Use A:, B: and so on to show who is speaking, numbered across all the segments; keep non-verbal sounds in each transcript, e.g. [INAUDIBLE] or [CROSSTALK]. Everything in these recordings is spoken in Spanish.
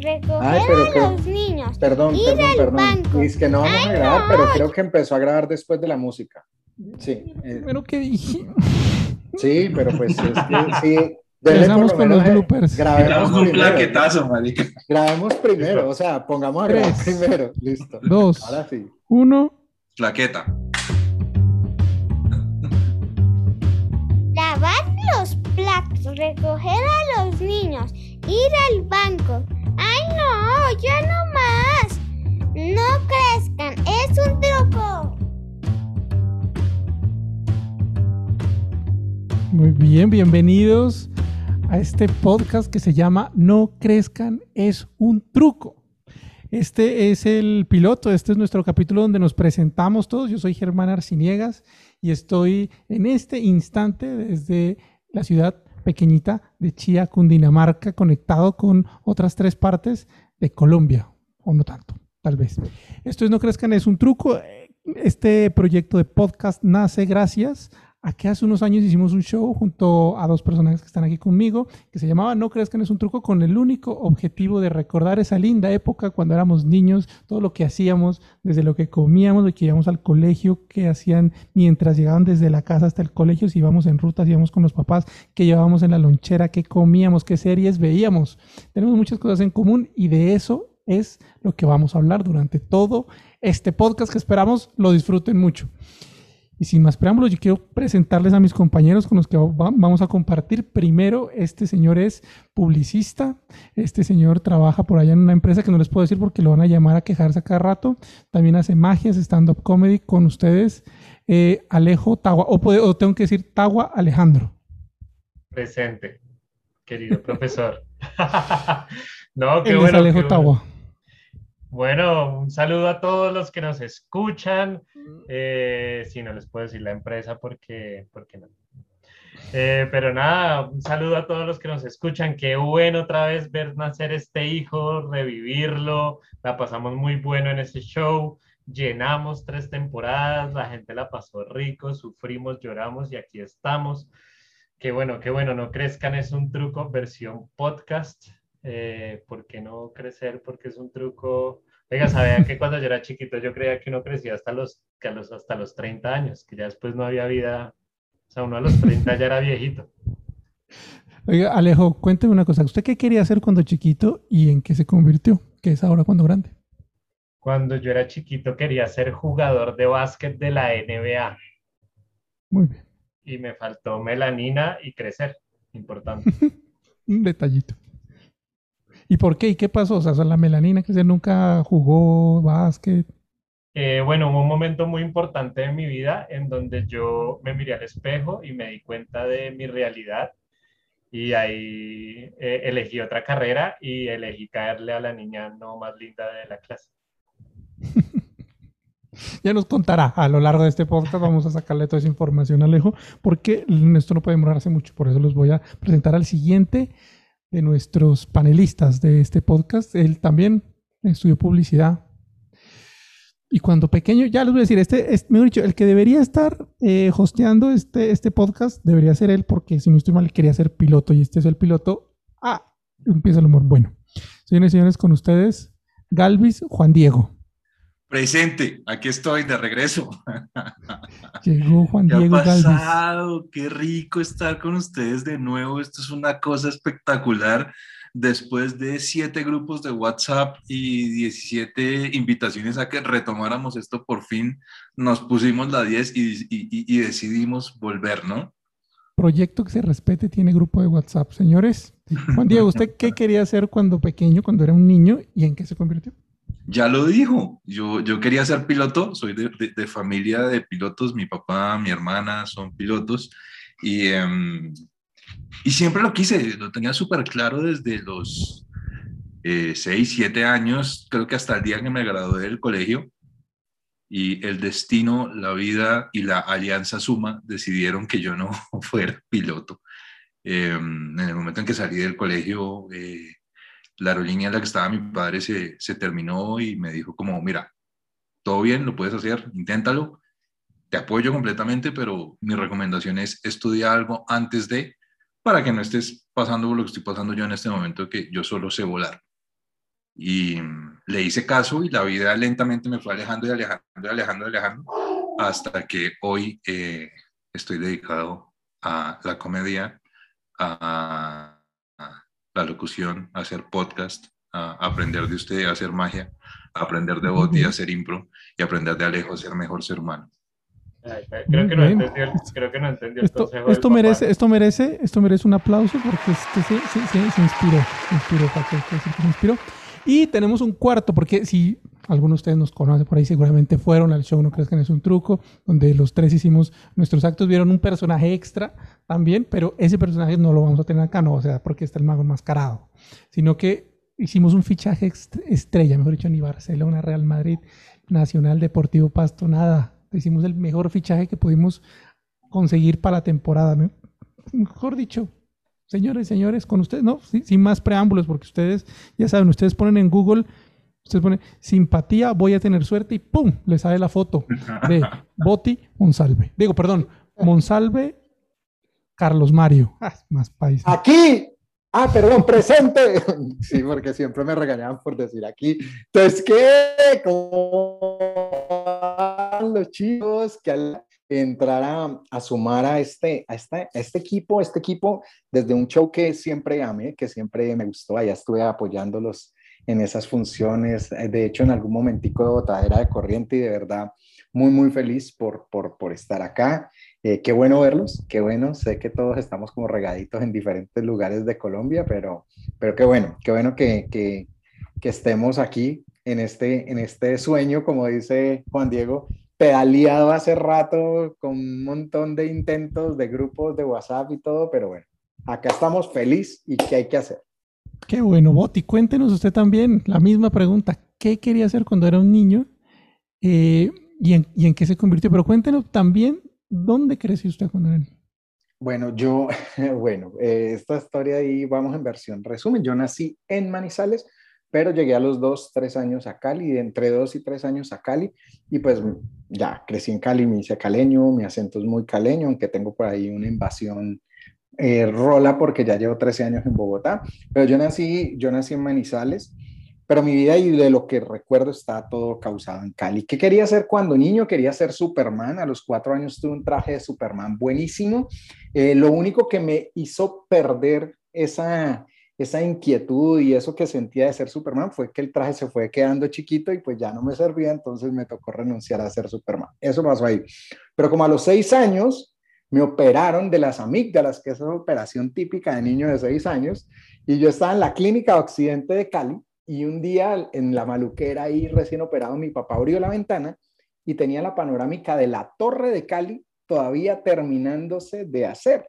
A: recoger a los niños,
B: perdón,
A: ir
B: perdón,
A: al
B: perdón.
A: banco.
B: Es que no vamos
A: Ay,
B: a grabar,
A: no.
B: pero creo que empezó a grabar después de la música. Sí, eh,
C: Pero ¿qué dije?
B: sí, pero pues es que [LAUGHS] sí.
C: Empezamos con los
B: eh,
C: bloopers.
B: Grabemos
D: Tiramos un
B: primero.
D: plaquetazo, marica.
B: Grabemos primero, o sea, pongamos a grabar
C: Tres.
B: primero. Listo.
C: Dos,
B: Ahora sí.
C: uno.
D: Plaqueta.
A: Lavar los platos, recoger a los niños, ir al banco. ¡Ay, no! ¡Ya no más! No crezcan, es un truco.
C: Muy bien, bienvenidos a este podcast que se llama No crezcan es un truco. Este es el piloto, este es nuestro capítulo donde nos presentamos todos. Yo soy Germán Arciniegas y estoy en este instante desde la ciudad pequeñita de Chía, Cundinamarca, conectado con otras tres partes de Colombia, o no tanto, tal vez. Esto es No crezcan es un truco. Este proyecto de podcast nace gracias a que hace unos años hicimos un show junto a dos personajes que están aquí conmigo, que se llamaba No crezcan es un truco, con el único objetivo de recordar esa linda época cuando éramos niños, todo lo que hacíamos, desde lo que comíamos, lo que íbamos al colegio, qué hacían mientras llegaban desde la casa hasta el colegio, si íbamos en ruta, si íbamos con los papás, qué llevábamos en la lonchera, qué comíamos, qué series veíamos. Tenemos muchas cosas en común y de eso es lo que vamos a hablar durante todo este podcast que esperamos lo disfruten mucho. Y sin más preámbulos, yo quiero presentarles a mis compañeros con los que va- vamos a compartir. Primero, este señor es publicista. Este señor trabaja por allá en una empresa que no les puedo decir porque lo van a llamar a quejarse a cada rato. También hace magias, stand-up comedy con ustedes. Eh, Alejo Tagua, o, puede- o tengo que decir Tagua Alejandro.
E: Presente, querido profesor. [LAUGHS] No, qué
C: Él es
E: bueno.
C: Alejo
E: qué bueno.
C: Tagua.
E: Bueno, un saludo a todos los que nos escuchan. Eh, sí, no les puedo decir la empresa porque, porque no. Eh, pero nada, un saludo a todos los que nos escuchan. Qué bueno otra vez ver nacer este hijo, revivirlo. La pasamos muy bueno en ese show. Llenamos tres temporadas, la gente la pasó rico, sufrimos, lloramos y aquí estamos. Qué bueno, qué bueno, no crezcan, es un truco versión podcast. Eh, ¿Por qué no crecer? Porque es un truco. Oiga, sabía que cuando yo era chiquito yo creía que uno crecía hasta los, que a los, hasta los 30 años, que ya después no había vida. O sea, uno a los 30 ya era viejito.
C: Oiga, Alejo, cuénteme una cosa. ¿Usted qué quería hacer cuando chiquito y en qué se convirtió? ¿Qué es ahora cuando grande?
E: Cuando yo era chiquito quería ser jugador de básquet de la NBA
C: Muy bien.
E: y me faltó melanina y crecer. Importante. [LAUGHS]
C: Un detallito. ¿Y por qué? ¿Y qué pasó? O sea, la melanina que usted nunca jugó básquet.
E: Eh, bueno, hubo un momento muy importante de mi vida en donde yo me miré al espejo y me di cuenta de mi realidad y ahí eh, elegí otra carrera y elegí caerle a la niña no más linda de la clase. [LAUGHS]
C: Ya nos contará a lo largo de este podcast. Vamos a sacarle toda esa información a Alejo, porque esto no puede demorarse mucho. Por eso los voy a presentar al siguiente de nuestros panelistas de este podcast. Él también estudió publicidad. Y cuando pequeño, ya les voy a decir, este, es, mejor dicho, el que debería estar eh, hosteando este, este podcast debería ser él, porque si no estoy mal, quería ser piloto y este es el piloto. Ah, empieza el humor. Bueno, señores y señores, con ustedes, Galvis Juan Diego.
D: Presente, aquí estoy de regreso. [LAUGHS]
C: Llegó Juan [LAUGHS]
D: ¿Qué ha
C: Diego Galvis.
D: pasado? Qué rico estar con ustedes de nuevo. Esto es una cosa espectacular. Después de siete grupos de WhatsApp y 17 invitaciones a que retomáramos esto, por fin nos pusimos la 10 y, y- y- y decidimos volver, ¿no?
C: Proyecto que se respete tiene grupo de WhatsApp. Señores, [LAUGHS] Juan Diego, ¿usted qué quería hacer cuando pequeño, cuando era un niño y en qué se convirtió?
D: Ya lo dijo, yo, yo quería ser piloto, soy de, familia de pilotos, mi papá, mi hermana son pilotos y, em, y siempre lo quise, lo tenía súper claro desde los 6, 7 años, creo que hasta el día que me gradué del colegio y el destino, la vida y la alianza suma decidieron que yo no [LAUGHS] fuera piloto. Em, en el momento en que salí del colegio, eh, la aerolínea en la que estaba mi padre se, se terminó y me dijo como, mira, todo bien, lo puedes hacer, inténtalo, te apoyo completamente, pero mi recomendación es estudiar algo antes de, para que no estés pasando por lo que estoy pasando yo en este momento, que yo solo sé volar. y le hice caso y la vida lentamente me fue alejando y alejando y alejando y alejando hasta que hoy eh, estoy dedicado a la comedia, a, la locución, a hacer podcast, a aprender de usted, a hacer magia, a aprender de Boti, a hacer impro y aprender de Alejo a ser mejor ser humano.
E: creo, que no entendió, creo que no entendió el
C: esto, consejo esto merece, esto merece, esto merece un aplauso porque este se, se, se, se inspiró, se inspiró, que, se inspiró. Y tenemos un cuarto, porque si algunos de ustedes nos conocen por ahí, seguramente fueron al show No Crees que no es un truco, donde los tres hicimos nuestros actos, vieron un personaje extra también, pero ese personaje no lo vamos a tener acá, no, o sea, porque está el mago enmascarado, sino que hicimos un fichaje estrella, mejor dicho, ni Barcelona, Real Madrid, Nacional Deportivo Pasto, nada. Hicimos el mejor fichaje que pudimos conseguir para la temporada, mejor dicho, Señores, señores, con ustedes, no, sin, más preámbulos, porque ustedes, ya saben, ustedes ponen en Google, ustedes ponen simpatía, voy a tener suerte y ¡pum! Les sale la foto de [LAUGHS] Boti Monsalve. Digo, perdón, Monsalve Carlos Mario. Ah, más país.
B: Aquí. Ah, perdón, presente. [LAUGHS] Sí, porque siempre me regañaban por decir aquí. Entonces, ¿qué? ¿Cómo los chicos que al entrar a, sumar a este, a, este, este equipo, este equipo desde un show que siempre amé, que siempre me gustó, allá estuve apoyándolos en esas funciones, de hecho en algún momentico botadera de corriente y de verdad muy, muy feliz por, por, por estar acá. Eh, qué bueno verlos, qué bueno, sé que todos estamos como regaditos en diferentes lugares de Colombia, pero, pero qué bueno, qué bueno que, que, que estemos aquí en este, en este sueño, como dice Juan Diego, pedaleado hace rato con un montón de intentos de grupos de WhatsApp y todo, pero bueno, acá estamos feliz y qué hay que hacer.
C: Qué bueno, Boti, cuéntenos usted también la misma pregunta. ¿Qué quería hacer cuando era un niño eh, y, en, y, en, qué se convirtió? Pero cuéntenos también dónde creció usted cuando era niño.
B: Bueno, yo, [LAUGHS] bueno, eh, esta historia ahí vamos en versión resumen. Yo nací en Manizales, pero llegué a los dos, tres años a Cali, de entre dos y tres años a Cali, y pues ya crecí en Cali, me hice caleño, mi acento es muy caleño, aunque tengo por ahí una invasión eh, rola porque ya llevo 13 años en Bogotá, pero yo nací, yo nací en Manizales, pero mi vida y de lo que recuerdo está todo causado en Cali. ¿Qué quería hacer cuando niño? Quería ser Superman. A los cuatro años tuve un traje de Superman buenísimo. Eh, lo único que me hizo perder esa, esa inquietud y eso que sentía de ser Superman fue que el traje se fue quedando chiquito y pues ya no me servía, entonces me tocó renunciar a ser Superman. Eso pasó ahí. Pero como a los seis años me operaron de las amígdalas, que es una operación típica de niños de seis años, y yo estaba en la clínica Occidente de Cali y un día en la maluquera ahí recién operado, mi papá abrió la ventana y tenía la panorámica de la torre de Cali todavía terminándose de hacer.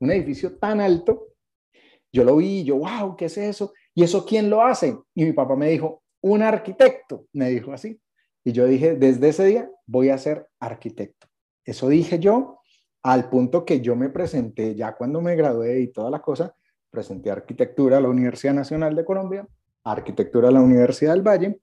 B: Un edificio tan alto yo lo vi yo, wow, ¿qué es eso? ¿Y eso quién lo hace? Y mi papá me dijo, un arquitecto, me dijo así. Y yo dije, desde ese día voy a ser arquitecto. Eso dije yo, al punto que yo me presenté, ya cuando me gradué y toda la cosa, presenté arquitectura a la Universidad Nacional de Colombia, arquitectura a la Universidad del Valle,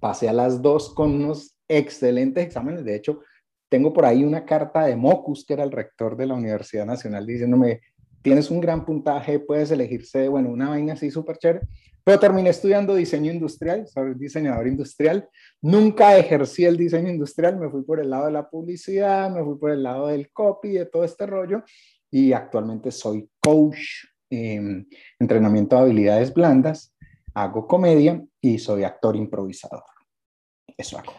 B: pasé a las dos con unos excelentes exámenes. De hecho, tengo por ahí una carta de Mocus, que era el rector de la Universidad Nacional, diciéndome, tienes un gran puntaje, puedes elegirse, bueno, una vaina así súper chévere, pero terminé estudiando diseño industrial, soy diseñador industrial, nunca ejercí el diseño industrial, me fui por el lado de la publicidad, me fui por el lado del copy, de todo este rollo, y actualmente soy coach, en entrenamiento de habilidades blandas, hago comedia y soy actor improvisador. Eso hago.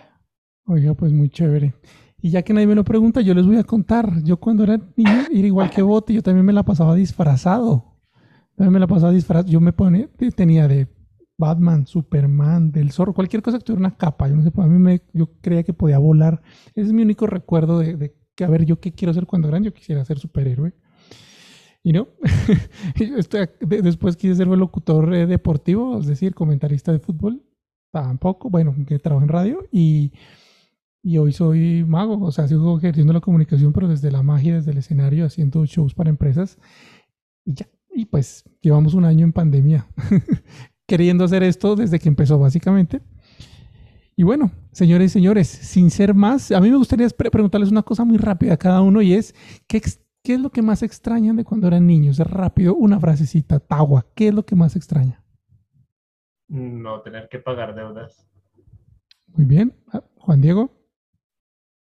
C: Oiga, pues muy chévere. Y ya que nadie me lo pregunta, yo les voy a contar. Yo cuando era niño, era igual que Bote, yo también me la pasaba disfrazado. También me la pasaba disfrazado. Yo me ponía, tenía de Batman, Superman, del zorro, cualquier cosa que tuviera una capa. Yo no sé, a mí me, yo creía que podía volar. Ese es mi único recuerdo de, que, a ver, yo qué quiero ser cuando grande, yo quisiera ser superhéroe. Y no, [LAUGHS] después quise ser locutor eh, deportivo, es decir, comentarista de fútbol. Tampoco, bueno, que trabajo en radio y y hoy soy mago, o sea, sigo ejerciendo la comunicación, pero desde la magia, desde el escenario, haciendo shows para empresas. Y ya, y pues llevamos un año en pandemia, [LAUGHS] queriendo hacer esto desde que empezó básicamente. Y bueno, señores y señores, sin ser más, a mí me gustaría preguntarles una cosa muy rápida a cada uno y es, ¿qué, ¿qué es lo que más extrañan de cuando eran niños? Rápido, una frasecita, Tawa, ¿qué es lo que más extraña?
E: no tener que pagar deudas.
C: Muy bien. Ah, Juan Diego.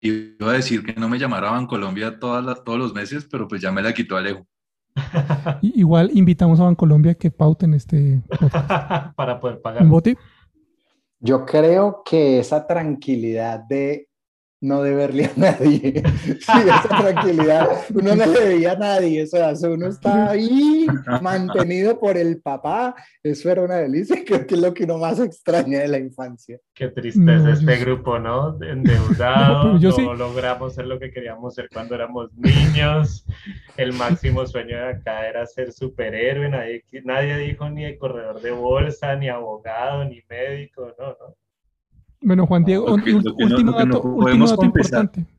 D: Iba a decir que no me llamara a Bancolombia todas las- todos los meses, pero pues ya me la quitó Alejo.
C: I- Igual invitamos a Bancolombia que pauten este podcast. [LAUGHS]
E: para poder pagar.
C: ¿Un bote?
B: Yo creo que esa tranquilidad de no deberle a nadie, [LAUGHS] sí, esa tranquilidad, uno no le debía a nadie, o sea, uno está ahí mantenido por el papá, eso era una delicia, [LAUGHS] creo que es lo que uno más extraña de la infancia.
E: Qué tristeza
C: No,
E: este grupo, ¿no? [LAUGHS] Endeudado,
C: No,
E: no,
C: yo sí.
E: logramos ser lo que queríamos ser cuando éramos niños. El máximo sueño de acá era ser superhéroe. Nadie, nadie dijo ni de corredor de bolsa, ni abogado, ni médico, no, no.
C: Bueno, Juan Diego,
D: Lo que- lo que no-
C: último
D: lo que no
C: dato, último
D: podemos
C: dato
D: confesar.
C: importante.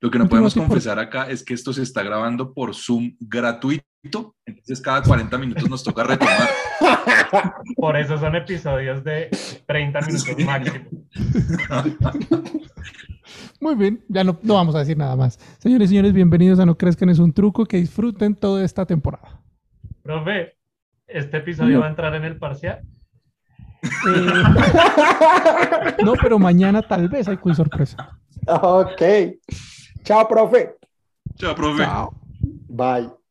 D: Lo que no
C: Último
D: podemos confesar acá es que esto se está grabando por Zoom gratuito, entonces cada 40 minutos nos toca retomar. [LAUGHS]
E: Por eso son episodios de 30 minutos
D: Sí.
E: máximo. [LAUGHS]
C: Muy bien, ya no, no vamos a decir nada más. Señores y señores, bienvenidos a No Crezcan es un truco, que disfruten toda esta temporada.
E: Profe, ¿este episodio va a entrar en el parcial?
C: Eh, [LAUGHS] no, pero mañana tal vez hay quiz sorpresa.
B: ok, chao, profe,
D: Chao, profe.
C: Chao.
B: bye.